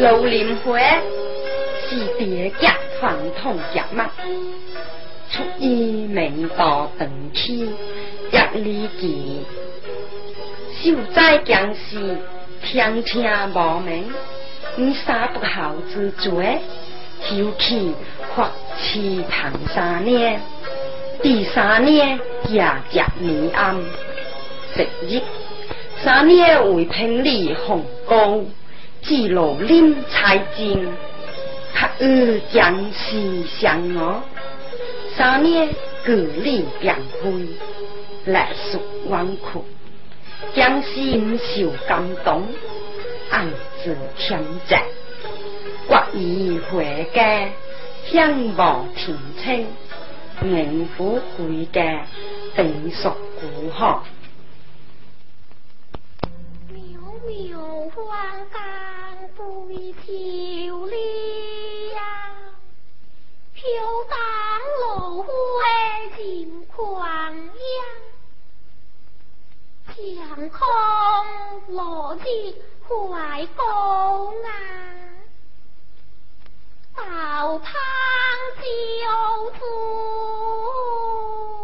老林花是白家传统家门，出于明道冬天，一里地，受灾将士天天无名，为啥不好自责？九气跨气唐三年，第三年夜叫明安，十一三年为平利红沟，记录林财经，他与江西相望，三年桂林两湖，来势万苦，江西受感动，暗自称赞。已回家，香望田青，宁府会嘅定属古巷，渺渺荒冈悲秋呀，飘荡芦花尽狂呀。长空落日怀空啊！道汤就煮。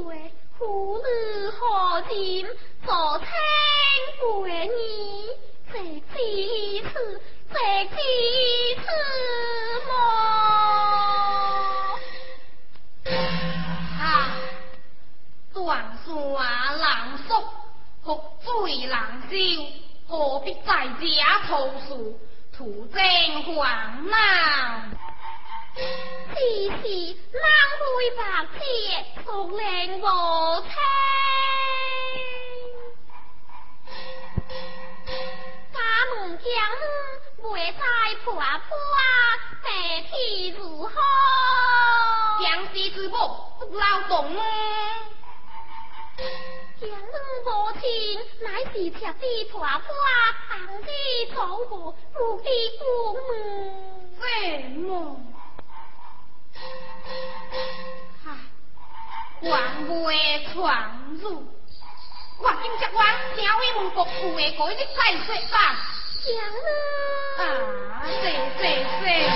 何日何年再听归念？再几次？再几次么？啊！短啊难缩，喝醉难笑，何必在家投诉，徒增烦恼。只是冷灰白石，独冷无情。家门将门，未在，婆婆脾气如何？江西之母老懂吗？江门无亲，乃是赤子婆婆，当知草木，不必父母啊，王母的传子，我今日王娘为蒙古父的，国，日再说吧。强啊！啊，谢谢谢！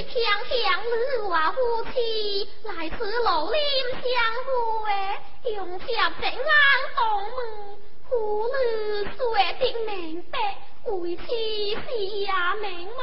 强强女娃夫妻，来此劳力相扶用些平安东门，妇女做的明白，夫妻是也明白。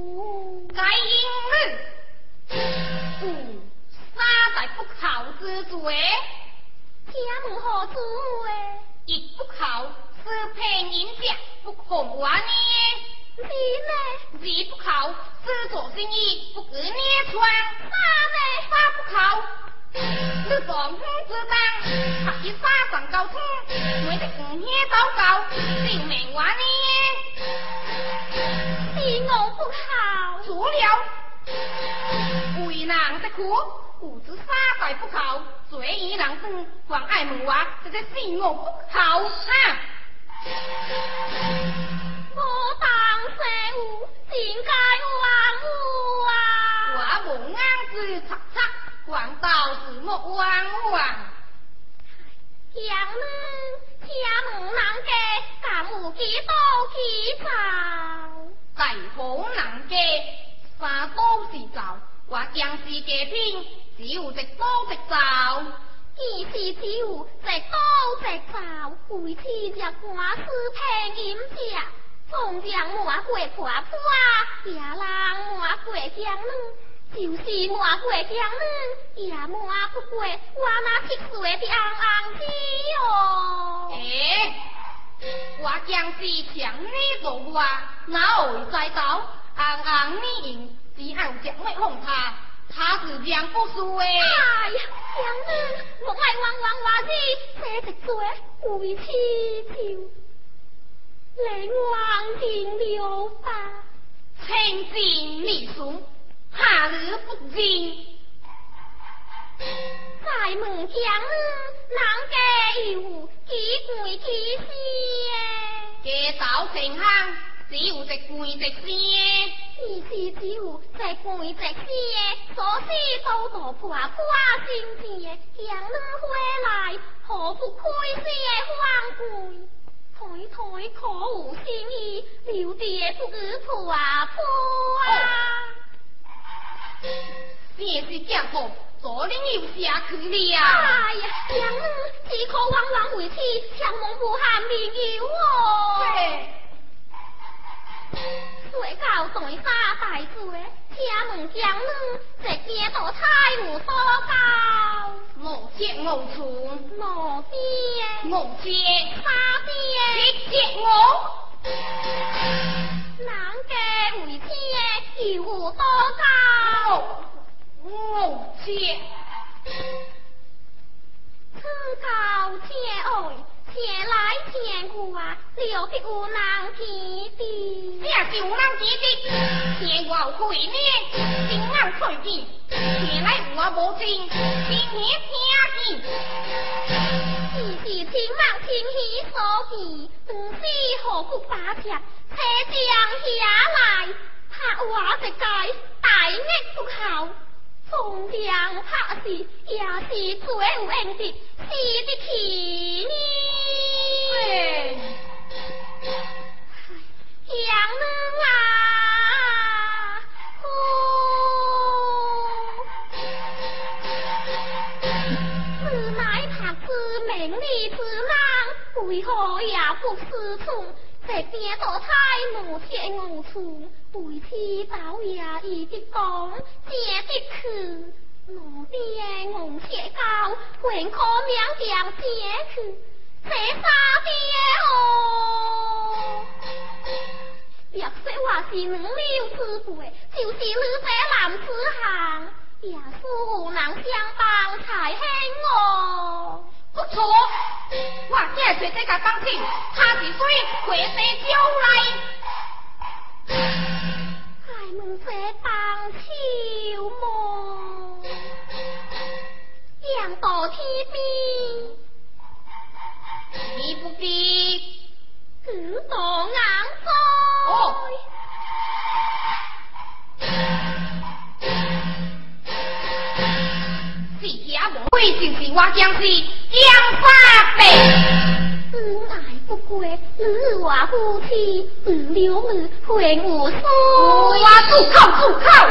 吃住哎，家门好住诶！一不考，是配人家不恐娃呢。你呢？米不考，是做生意不给你穿。花呢？花不考，吃上工资单，他起花上高穿，没得五衣糟糕，丢命娃呢。衣我不好，足了，为难的苦。古子三代不好，坐以郎中，关爱母娃，这个羡慕不好啊！我当师傅，怎解我啊？我无眼珠查查，管道是莫冤我啊！乡里听门人家敢有几多奇才，大好人家，三高是造，我将是嘅品。招直多直就，二只招直多直就，会天日寡师听染着，从将满过婆婆，也人满过江女，就是满过江女，也满过我那七岁的红红米哟。哎，我将是强女做啊，哪会知道红红你用只好吃没红他。他是杨不师哎，杨呢，我爱玩玩花子，写得做，会刺绣，能王庭流芳，称尽不惊，在孟姜女，能给有几贵几仙？给只有直跪直死，二是只有在跪直死，左思都踱步啊，挂心机，强你回来，何不开心欢欢？台台可有心意，留得不日破啊破啊！真是结果左拧右下去了。哎呀，强只可往往回去，强忙喊限未了。最高台花大嘴，请问将军，这惊多猜我多高？无接无传，无边无接，哪边接我？冷箭会接，要我多高？无接。高交相爱，前来见啊，料必有人指点。正是无能指的，见我会念，正眼退见，前来我无见，怎肯听见？一时轻望轻喜所见，不知何故把这扯将下来，怕我的该大命。相拍是也是最稳的，死的起呢。杨郎啊，哦，为何也不知从这边多猜弄些无处？对此，老爷一直讲，这的去，我爹我姐糕，还可勉强进去，这啥爹哦。别说话是女流之辈，就是你这男子汉，也是无能相帮才行哦。不错，我这脆这个钢琴，他是水，会些酒来。你们在打秋么？扬到天边，你不比狗到暗黑。最野不会就是我僵尸杨嗯百。不过，你话夫妻不会我衰。我住口住口，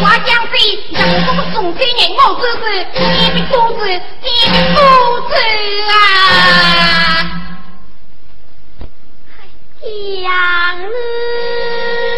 我将是人工送钱银，我只是你的公，子，你的公啊，讲你。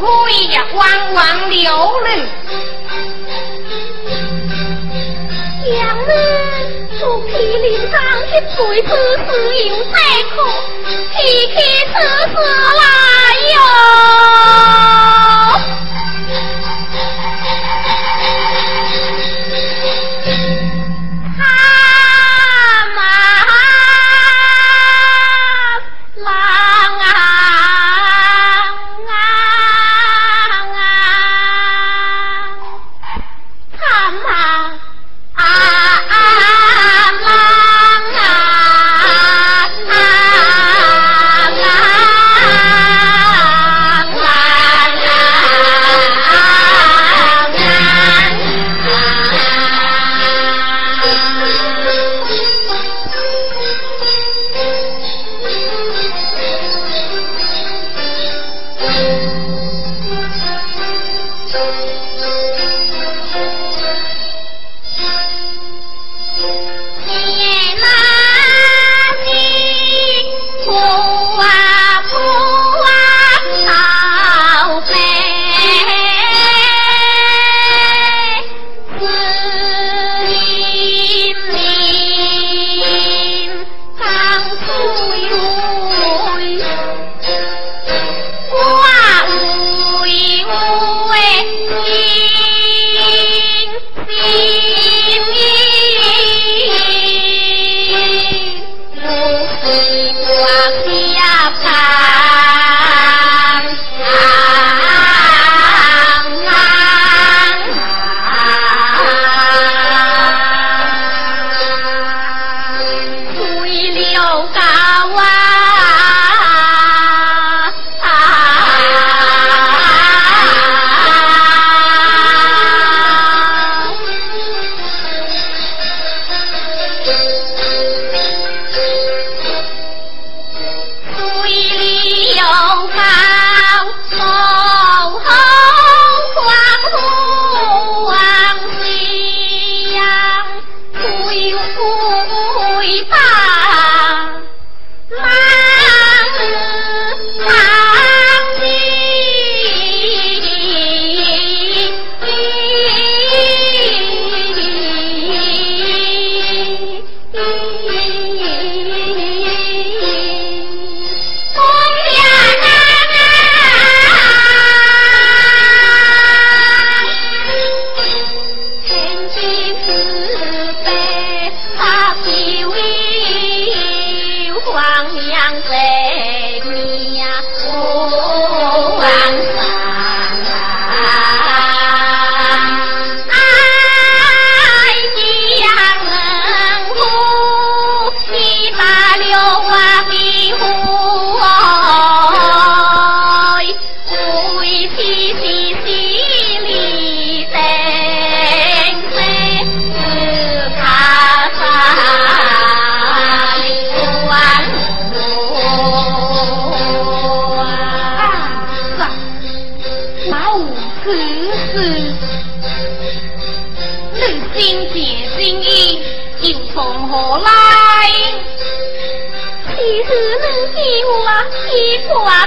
我呀，样弯弯流人，杨门出霹雳枪，一嘴子是又再哭，提起此死来哟。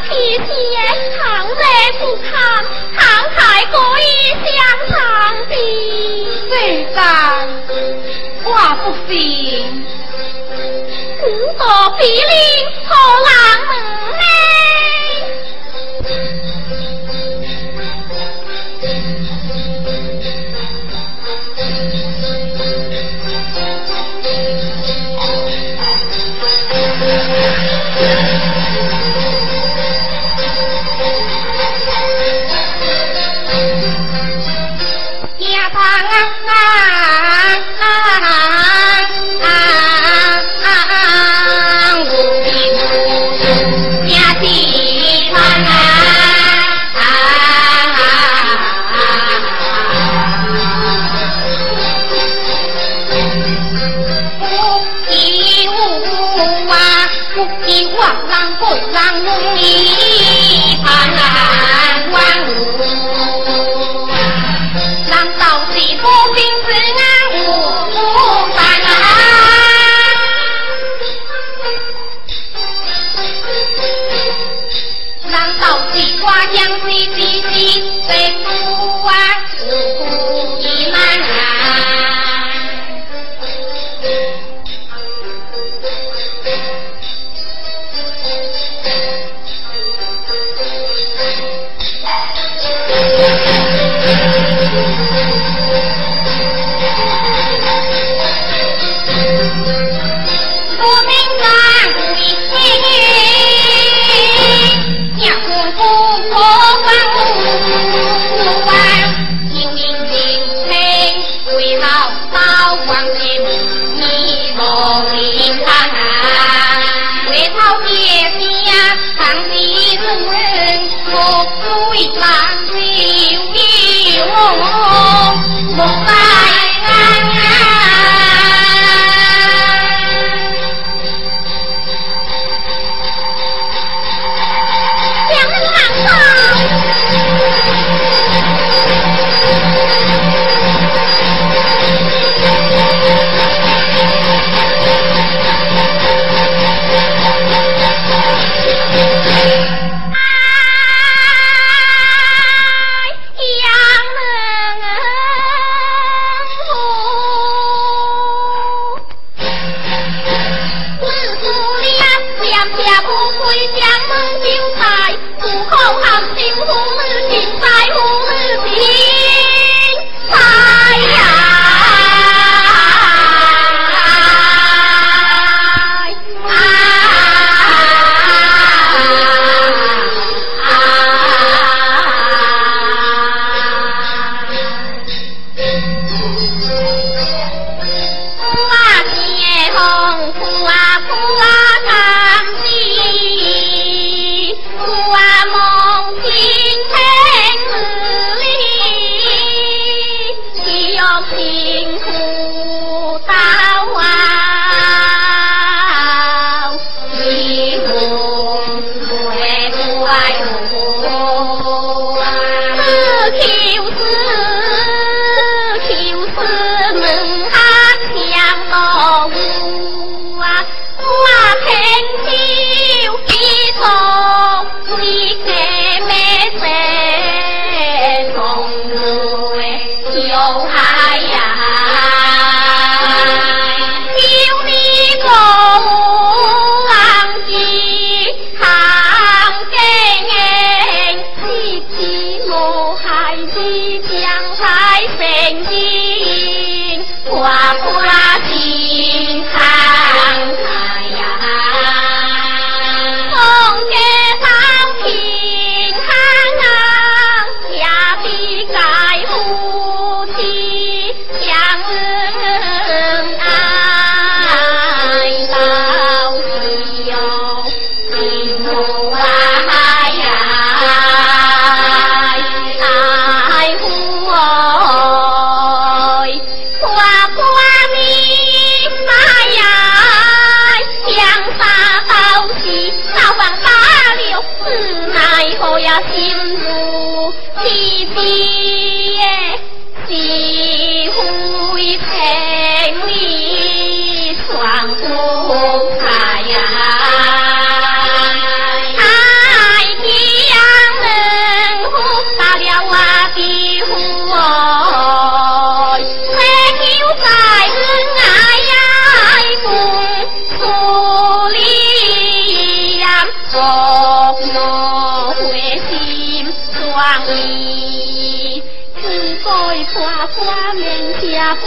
天肩长泪不堪，慷慨歌一相唱的。谁道。我不信？古道比邻何人闻呢？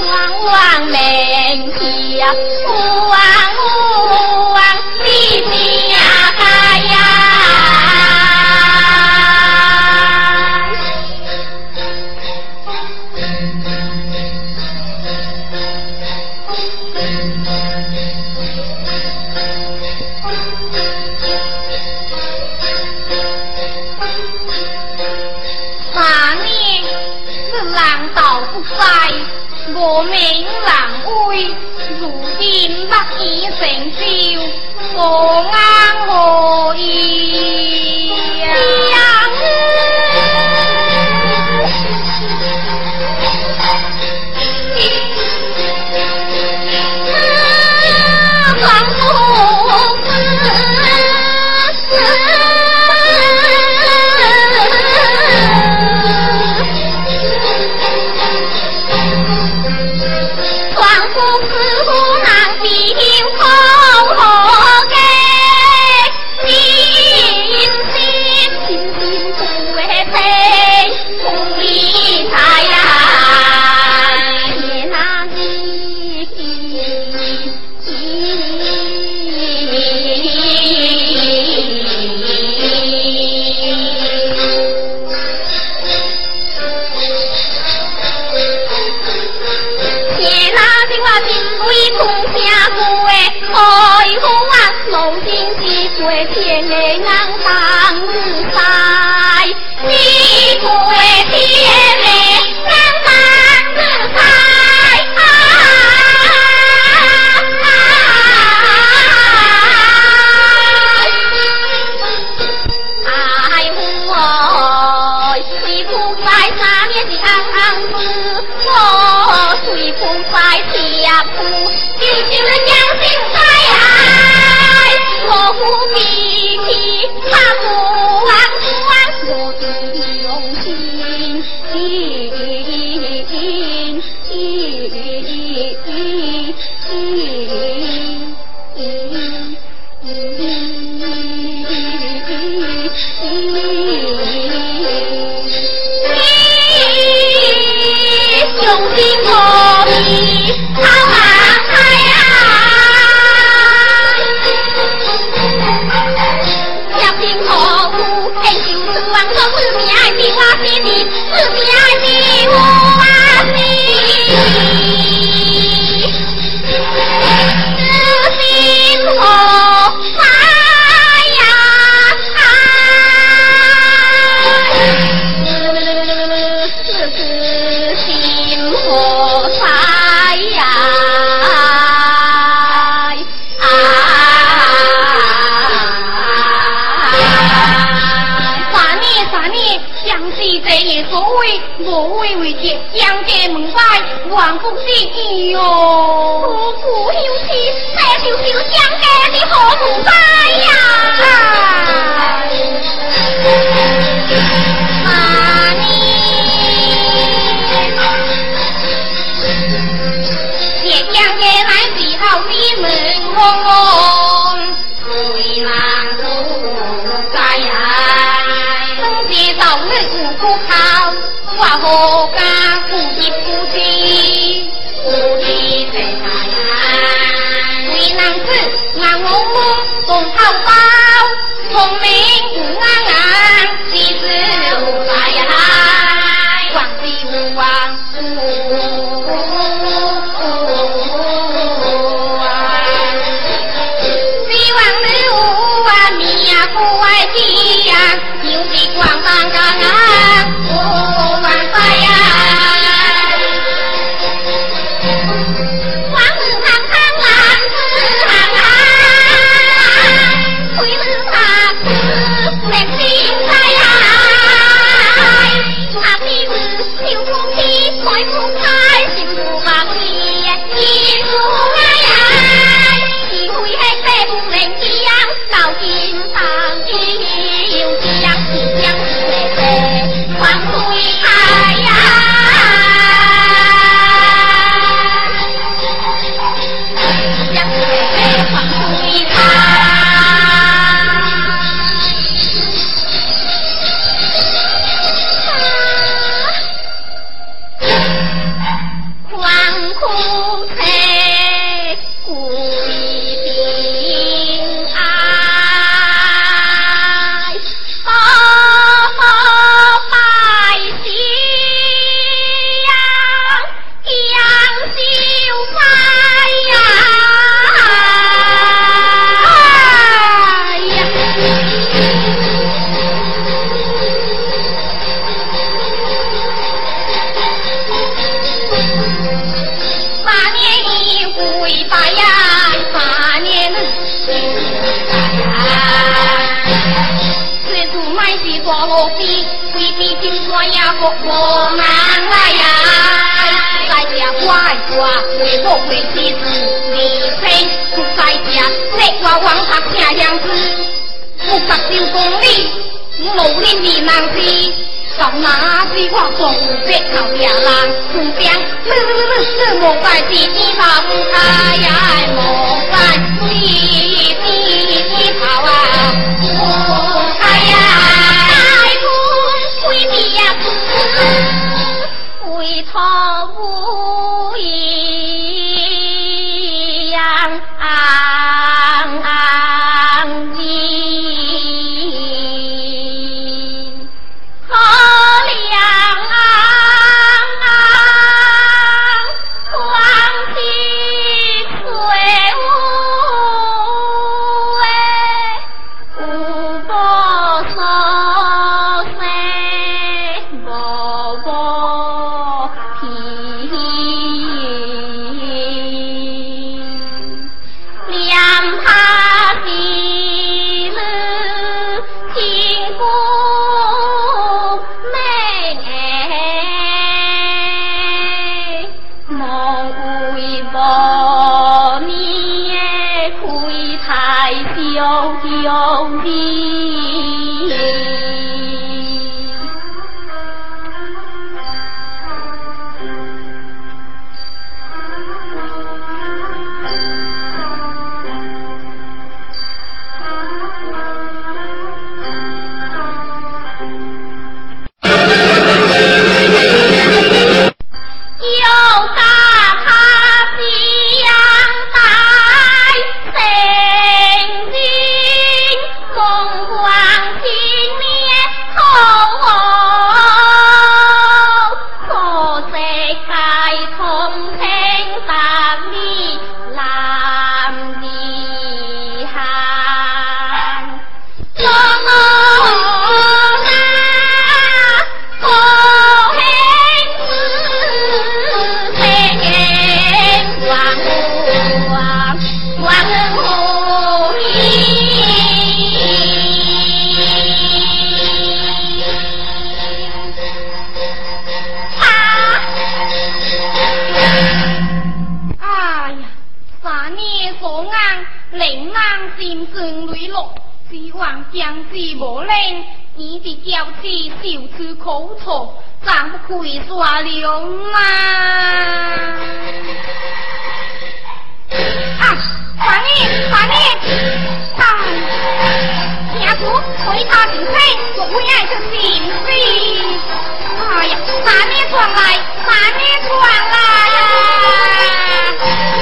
望望门前啊。Oh. 错，怎不以煞流啊！啊，妈咪，妈咪，当听说海他船飞，我最爱的是你。哎呀，妈咪快来，妈咪快来！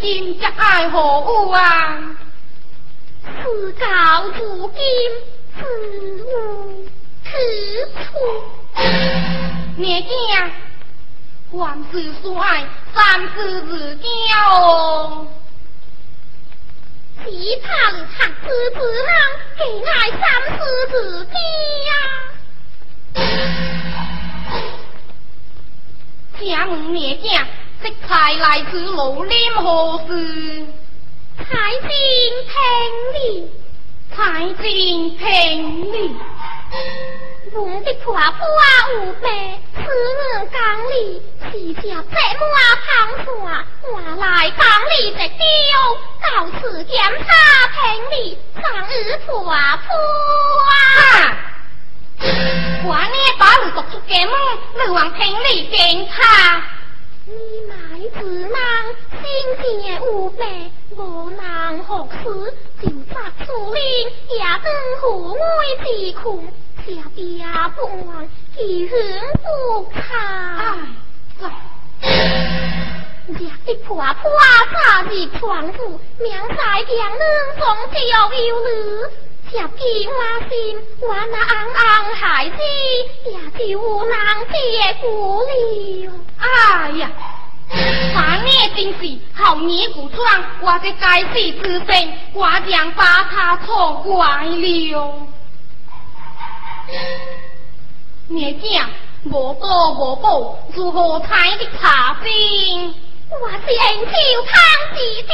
今则爱何物啊？自搞自今，自悟子万事爱三思自惊哦。只怕贪痴之人，爱三思自惊呀。请问伢識才来自老臉何事？才正平理，才正平理。我的婆婆有病，此日讲理，是下這麼胖話，我来讲理的丢，到此检查評理，上日婆婆啊！我呢把你读出家门，你往評理检查？自心无人学持就发愁；命也当苦爱自下边不忘，饥恨不堪。吃的婆婆草是床铺，明在天能狂叫有累。下边我心，我那憨憨孩子也是无能借鼓励。哎呀！三你真是好泥古装！我这该世之星，我将把他错怪了。你讲无赌无报，如何谈的下兵？我先叫汤弟弟。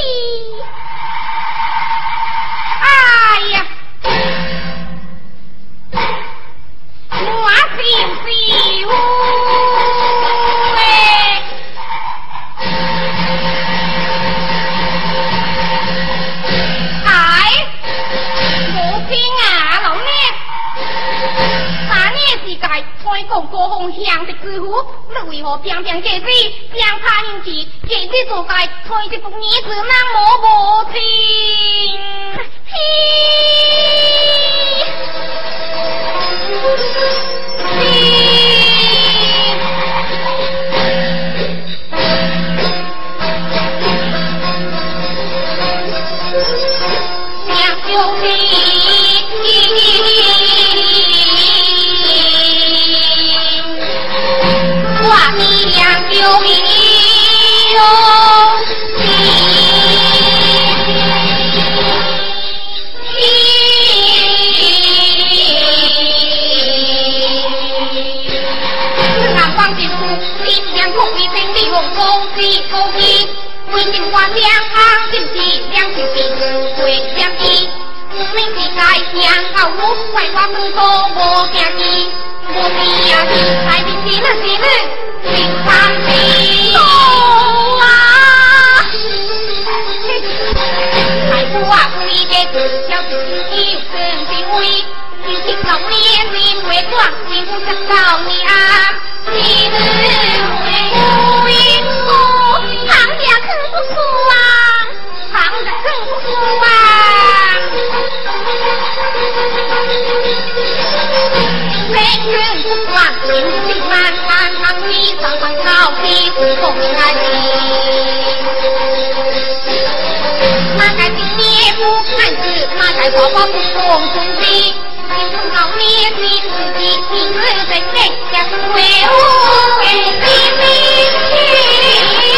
哎呀，我姓氏。我讲高凤亮节师傅，你为何偏偏嫁死，平判人情，嫁死做该推这副女子那么无情，嘿。我为我民族我骄你，我为啊人民的亲人敬三杯。多啊，太富啊不应该只叫自己人消费，你天老民人为不景真好啊，亲人。红眼睛，那在地面不看世，那在花花不丛中里，心中牢牢记自己，今日真也是为何？情深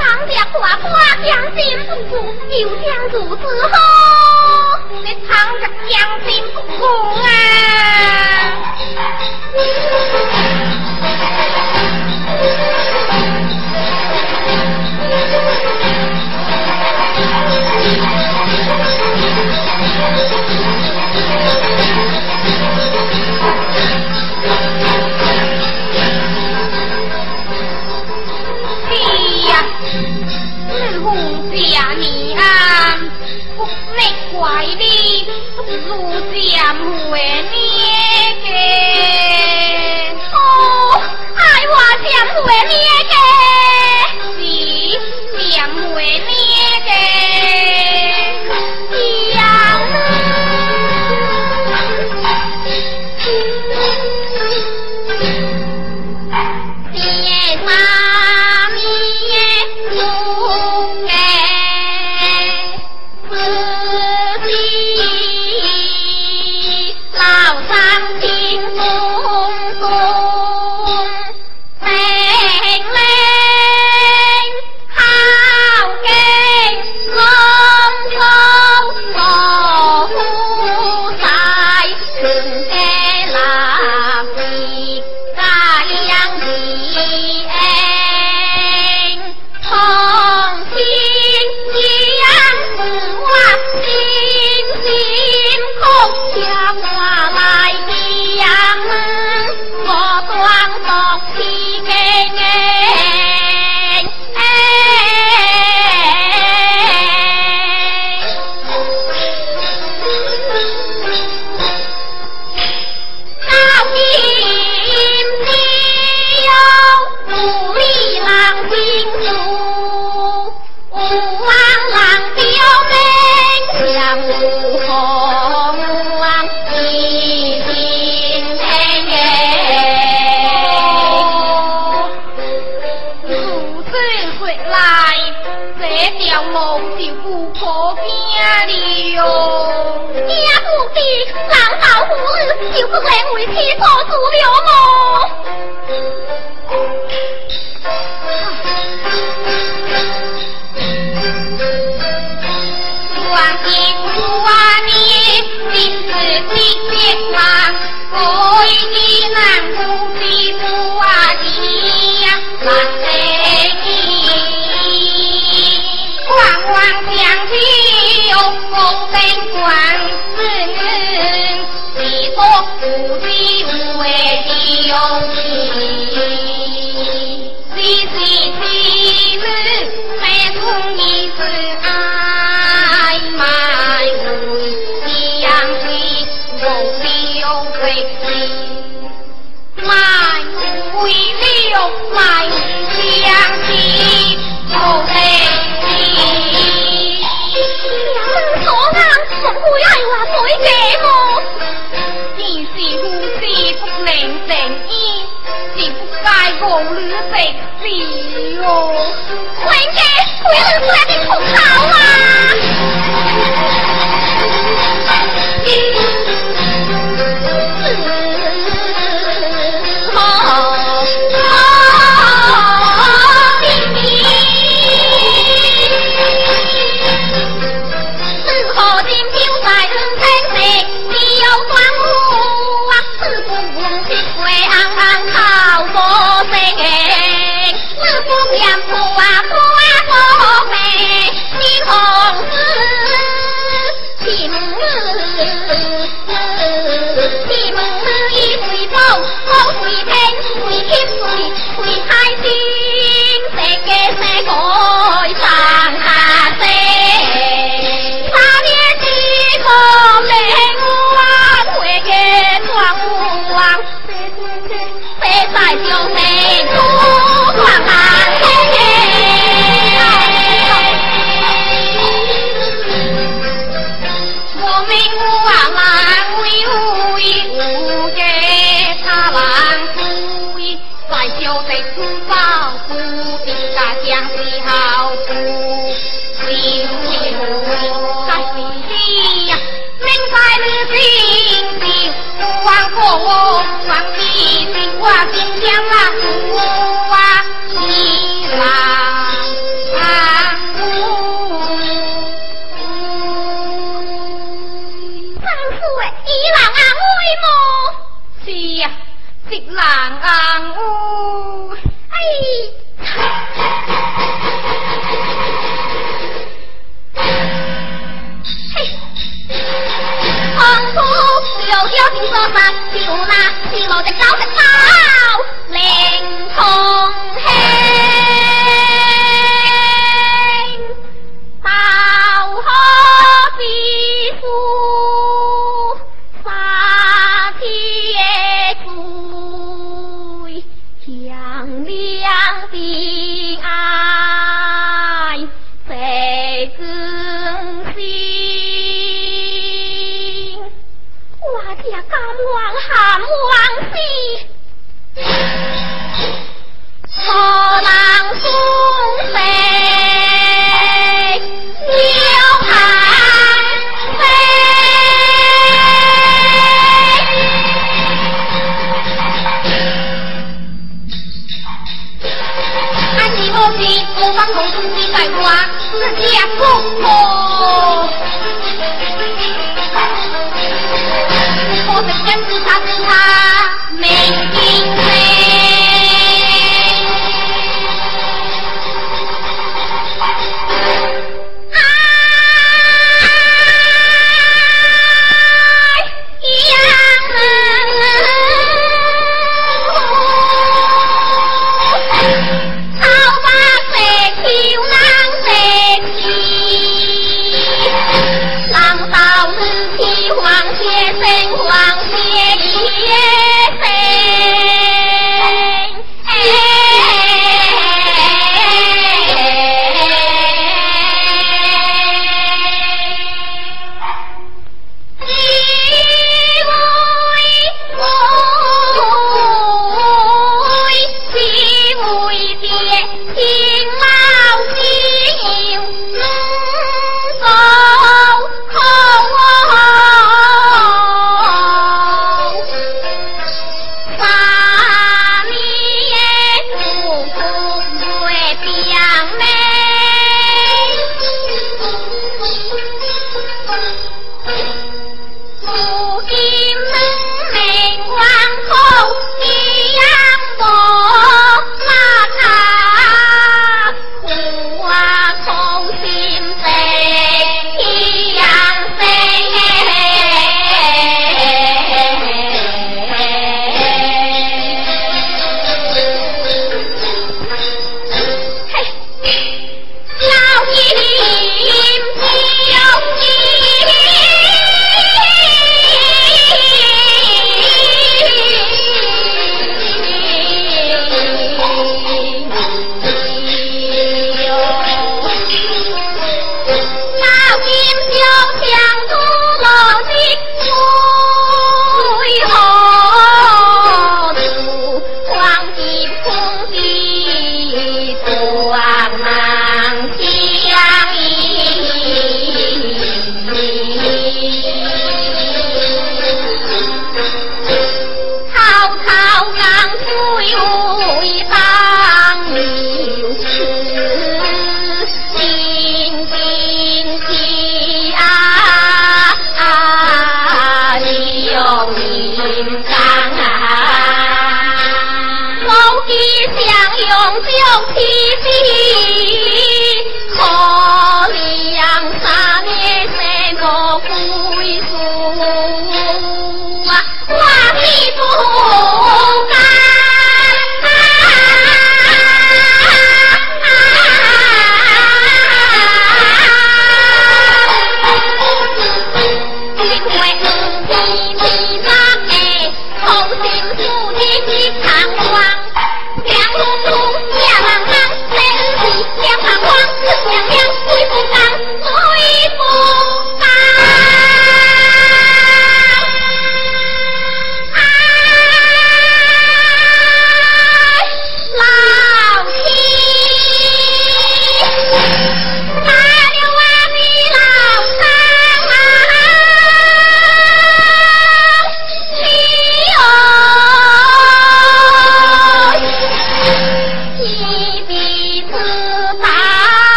似长花花将心种，又将如此好。将军不哭啊！